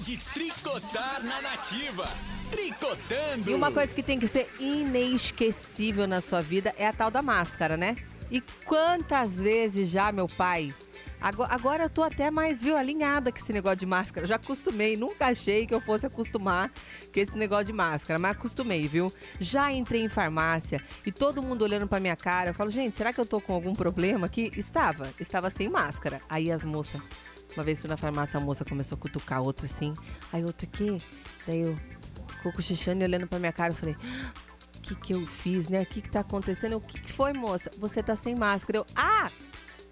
de tricotar na nativa. Tricotando! E uma coisa que tem que ser inesquecível na sua vida é a tal da máscara, né? E quantas vezes já, meu pai, Agora, agora eu tô até mais, viu, alinhada com esse negócio de máscara. Já acostumei, nunca achei que eu fosse acostumar com esse negócio de máscara, mas acostumei, viu? Já entrei em farmácia e todo mundo olhando pra minha cara. Eu falo, gente, será que eu tô com algum problema aqui? Estava, estava sem máscara. Aí as moças, uma vez fui na farmácia, a moça começou a cutucar outra assim. Aí outra, que? Daí eu ficou cochichando e olhando pra minha cara. Eu falei, o ah, que que eu fiz, né? O que que tá acontecendo? O que que foi, moça? Você tá sem máscara. Eu, ah!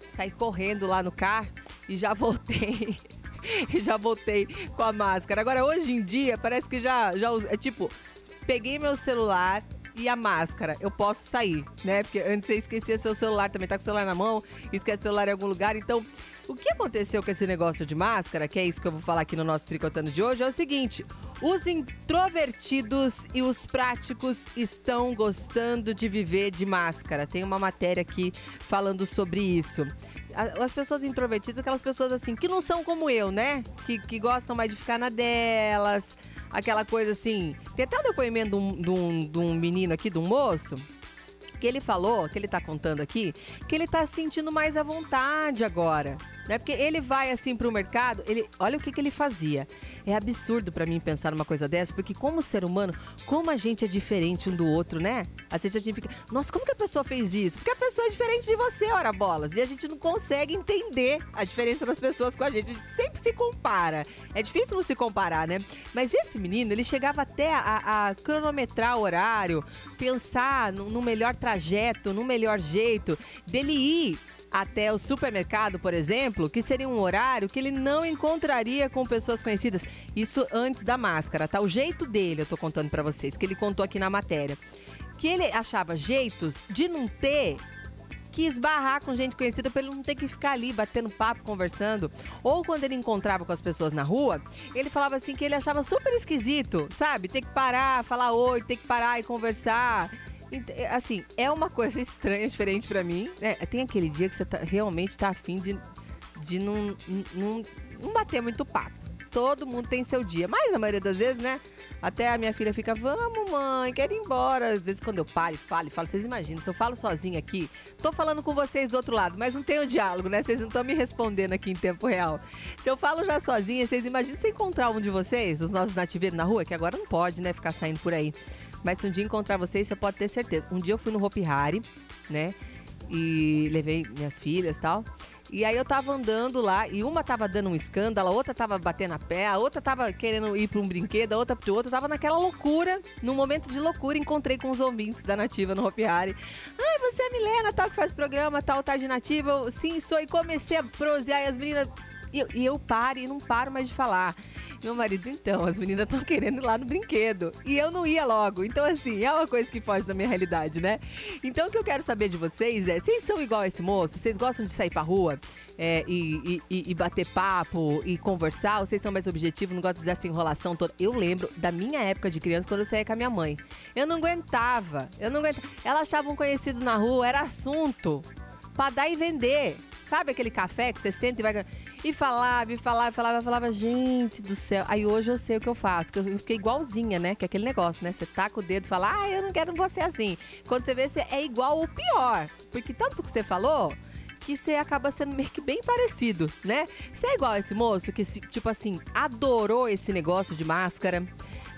saí correndo lá no carro e já voltei. e já voltei com a máscara. Agora, hoje em dia, parece que já, já é tipo, peguei meu celular e a máscara. Eu posso sair, né? Porque antes você esquecia seu celular, também tá com o celular na mão, esquece o celular em algum lugar. Então, o que aconteceu com esse negócio de máscara, que é isso que eu vou falar aqui no nosso Tricotando de hoje, é o seguinte: os introvertidos e os práticos estão gostando de viver de máscara. Tem uma matéria aqui falando sobre isso as pessoas introvertidas, aquelas pessoas assim, que não são como eu, né? Que, que gostam mais de ficar na delas, aquela coisa assim. Tem até um depoimento de um, de um, de um menino aqui, de um moço, que ele falou, que ele tá contando aqui, que ele tá se sentindo mais à vontade agora. Né? Porque ele vai assim pro mercado, ele, olha o que, que ele fazia. É absurdo para mim pensar numa coisa dessa, porque como ser humano, como a gente é diferente um do outro, né? A gente fica, nossa, como que a pessoa fez isso? Porque a pessoa é diferente de você, ora bolas. E a gente não consegue entender a diferença das pessoas com a gente. A gente sempre se compara. É difícil não se comparar, né? Mas esse menino, ele chegava até a, a cronometrar o horário, pensar no, no melhor trajeto, no melhor jeito dele ir até o supermercado, por exemplo, que seria um horário que ele não encontraria com pessoas conhecidas. Isso antes da máscara, tá? O jeito dele, eu tô contando para vocês, que ele contou aqui na matéria. Que ele achava jeitos de não ter que esbarrar com gente conhecida para ele não ter que ficar ali batendo papo, conversando. Ou quando ele encontrava com as pessoas na rua, ele falava assim que ele achava super esquisito, sabe? Ter que parar, falar oi, ter que parar e conversar. É, assim, é uma coisa estranha, diferente para mim. Né? Tem aquele dia que você tá, realmente tá afim de, de não, não, não bater muito papo. Todo mundo tem seu dia. Mas a maioria das vezes, né? Até a minha filha fica, vamos, mãe, quero ir embora. Às vezes, quando eu paro e falo falo, vocês imaginam, se eu falo sozinha aqui, tô falando com vocês do outro lado, mas não tem o diálogo, né? Vocês não estão me respondendo aqui em tempo real. Se eu falo já sozinha, vocês imaginam se encontrar um de vocês, os nossos nativeiros na rua, que agora não pode, né? Ficar saindo por aí. Mas se um dia encontrar vocês, você pode ter certeza. Um dia eu fui no Hopi Hari, né? E levei minhas filhas e tal. E aí eu tava andando lá e uma tava dando um escândalo, a outra tava batendo a pé, a outra tava querendo ir para um brinquedo, a outra pro outro, tava naquela loucura. Num momento de loucura, encontrei com os ouvintes da Nativa no Hopi. Ai, você é a Milena, tal, que faz programa, tal, tarde nativa. Eu, sim, sou. E comecei a prosear e as meninas e eu, e eu paro e não paro mais de falar. Meu marido, então, as meninas estão querendo ir lá no brinquedo. E eu não ia logo. Então, assim, é uma coisa que foge da minha realidade, né? Então, o que eu quero saber de vocês é: vocês são igual esse moço? Vocês gostam de sair pra rua é, e, e, e, bater papo e conversar? Ou vocês são mais objetivos, não gostam dessa enrolação toda? Eu lembro da minha época de criança quando eu saía com a minha mãe. Eu não aguentava. Eu não aguentava. Ela achava um conhecido na rua, era assunto pra dar e vender. Sabe aquele café que você senta e vai. E falava, e falava, e falava, falava, gente do céu. Aí hoje eu sei o que eu faço, que eu fiquei igualzinha, né? Que é aquele negócio, né? Você taca o dedo e fala, ah, eu não quero você assim. Quando você vê, você é igual ou pior. Porque tanto que você falou, que você acaba sendo meio que bem parecido, né? Você é igual esse moço que, tipo assim, adorou esse negócio de máscara.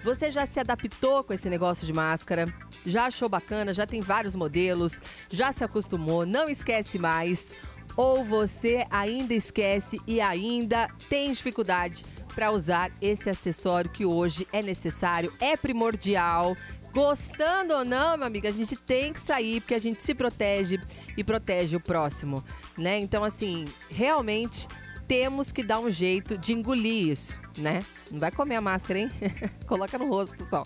Você já se adaptou com esse negócio de máscara? Já achou bacana? Já tem vários modelos? Já se acostumou? Não esquece mais? Ou você ainda esquece e ainda tem dificuldade para usar esse acessório que hoje é necessário, é primordial. Gostando ou não, minha amiga, a gente tem que sair porque a gente se protege e protege o próximo, né? Então, assim, realmente temos que dar um jeito de engolir isso, né? Não vai comer a máscara, hein? Coloca no rosto só.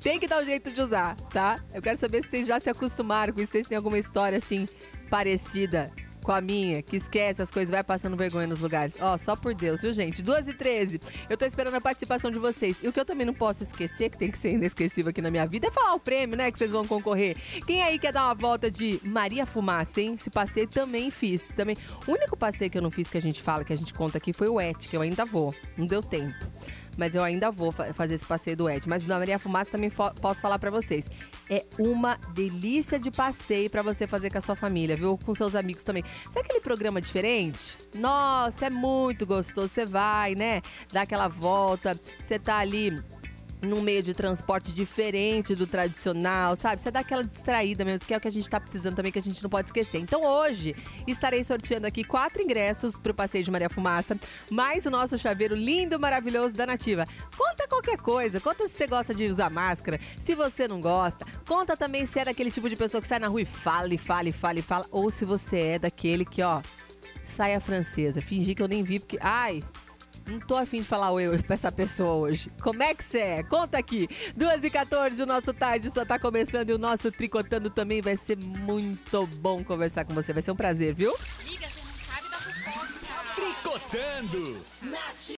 Tem que dar um jeito de usar, tá? Eu quero saber se vocês já se acostumaram com isso, se vocês têm alguma história assim parecida com a minha, que esquece as coisas, vai passando vergonha nos lugares. Ó, só por Deus, viu, gente? 2 e 13. Eu tô esperando a participação de vocês. E o que eu também não posso esquecer, que tem que ser inesquecível aqui na minha vida, é falar o prêmio, né? Que vocês vão concorrer. Quem aí quer dar uma volta de Maria Fumaça, hein? Esse passeio também fiz. Também. O único passeio que eu não fiz que a gente fala, que a gente conta aqui, foi o que eu ainda vou. Não deu tempo mas eu ainda vou fa fazer esse passeio do Ed. Mas na Maria Fumaça também posso falar para vocês. É uma delícia de passeio para você fazer com a sua família, viu? Com seus amigos também. Sabe aquele programa diferente? Nossa, é muito gostoso. Você vai, né? Dá aquela volta, você tá ali num meio de transporte diferente do tradicional, sabe? Você dá aquela distraída mesmo, que é o que a gente tá precisando também, que a gente não pode esquecer. Então hoje estarei sorteando aqui quatro ingressos pro Passeio de Maria Fumaça, mais o nosso chaveiro lindo, maravilhoso da Nativa. Conta qualquer coisa, conta se você gosta de usar máscara, se você não gosta, conta também se é daquele tipo de pessoa que sai na rua e fala, e fala, e fala, e fala, ou se você é daquele que, ó, sai a francesa, fingir que eu nem vi, porque, ai, não tô afim de falar oi pra essa pessoa hoje. Como é que você é? Conta aqui. 2 e 14 o nosso tarde só tá começando e o nosso Tricotando também vai ser muito bom conversar com você. Vai ser um prazer, viu? Amiga, você não sabe da fofoca. Tricotando.